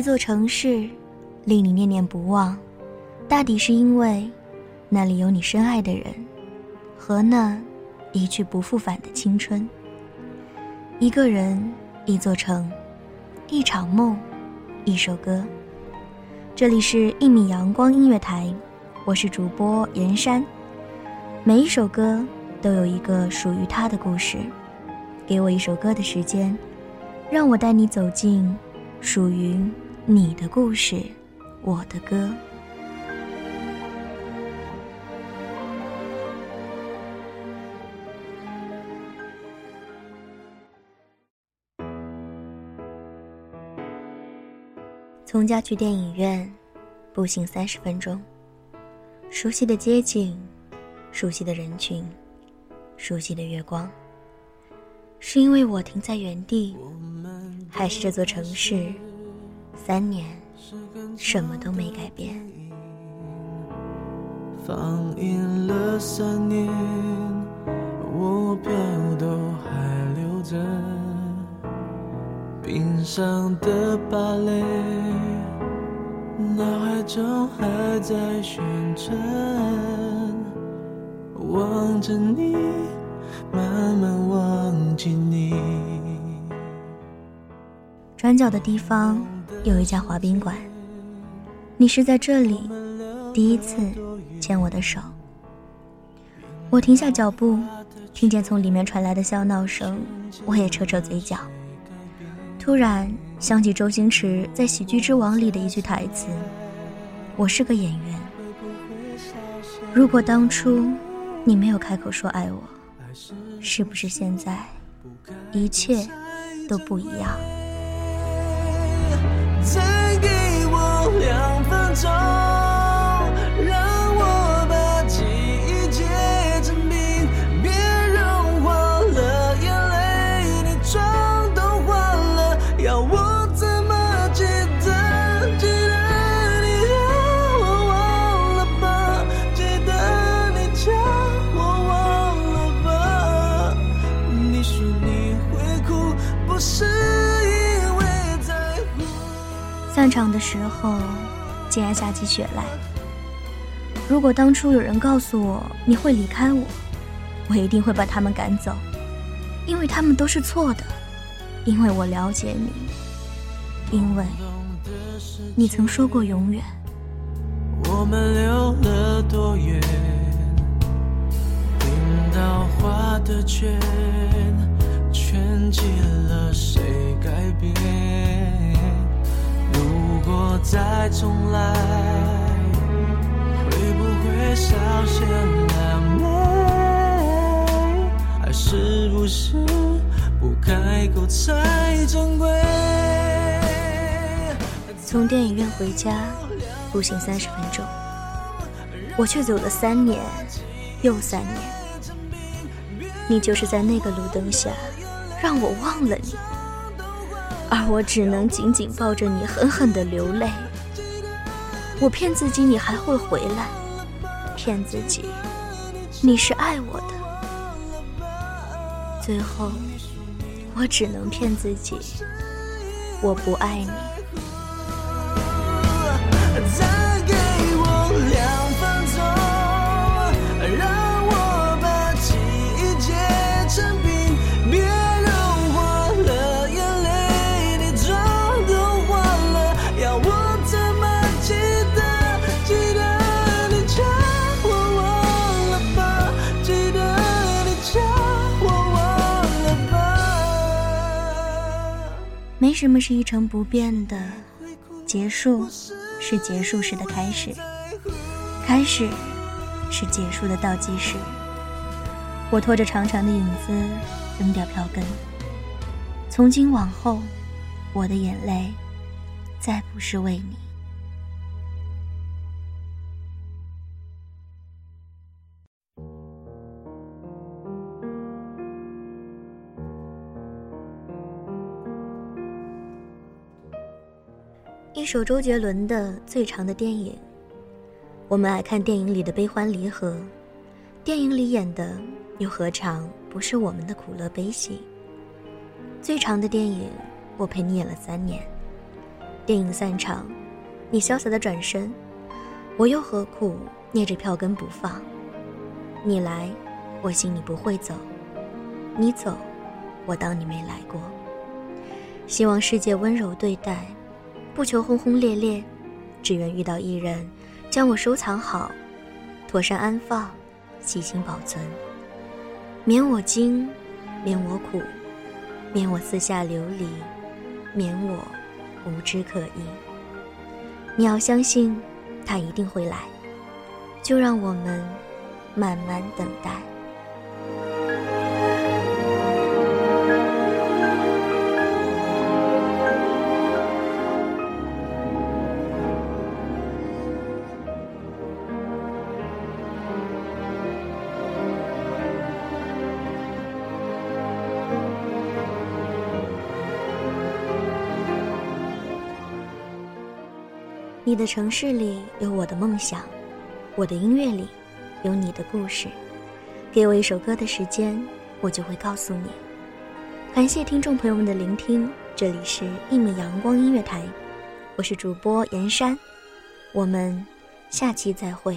一座城市令你念念不忘，大抵是因为那里有你深爱的人和那一去不复返的青春。一个人，一座城，一场梦，一首歌。这里是一米阳光音乐台，我是主播严山。每一首歌都有一个属于它的故事。给我一首歌的时间，让我带你走进属于你的故事，我的歌。从家去电影院，步行三十分钟。熟悉的街景，熟悉的人群，熟悉的月光。是因为我停在原地，还是这座城市三年什么都没改变？放映了三年，我票都还留着，冰上的芭蕾，脑海中还在旋转，望着你，慢慢忘记你。转角的地方有一家滑冰馆，你是在这里第一次牵我的手。我停下脚步，听见从里面传来的笑闹声，我也扯扯嘴角。突然想起周星驰在《喜剧之王》里的一句台词：“我是个演员。如果当初你没有开口说爱我，是不是现在一切都不一样？”再给我两分钟，散场的时候，竟然下起雪来。如果当初有人告诉我你会离开我，我一定会把他们赶走，因为他们都是错的，因为我了解你，因为你曾说过永远。我们溜了多远？冰刀划的圈，圈起了谁改变？再重来，会不会稍显谄媚？还是不是不开口才珍贵？从电影院回家，步行三十分钟，我却走了三年，又三年。你就是在那个路灯下，让我忘了你。而我只能紧紧抱着你，狠狠地流泪。我骗自己你还会回来，骗自己你是爱我的。最后，我只能骗自己，我不爱你。没什么是一成不变的，结束是结束时的开始，开始是结束的倒计时。我拖着长长的影子，扔掉票根。从今往后，我的眼泪再不是为你。一首周杰伦的最长的电影。我们爱看电影里的悲欢离合，电影里演的又何尝不是我们的苦乐悲喜？最长的电影，我陪你演了三年。电影散场，你潇洒的转身，我又何苦捏着票根不放？你来，我信你不会走；你走，我当你没来过。希望世界温柔对待。不求轰轰烈烈，只愿遇到一人，将我收藏好，妥善安放，细心保存，免我惊，免我苦，免我四下流离，免我无知可依。你要相信，他一定会来，就让我们慢慢等待。你的城市里有我的梦想，我的音乐里有你的故事。给我一首歌的时间，我就会告诉你。感谢听众朋友们的聆听，这里是《一米阳光音乐台》，我是主播严山，我们下期再会。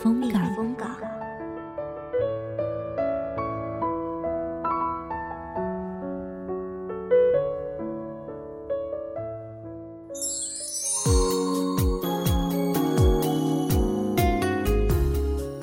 风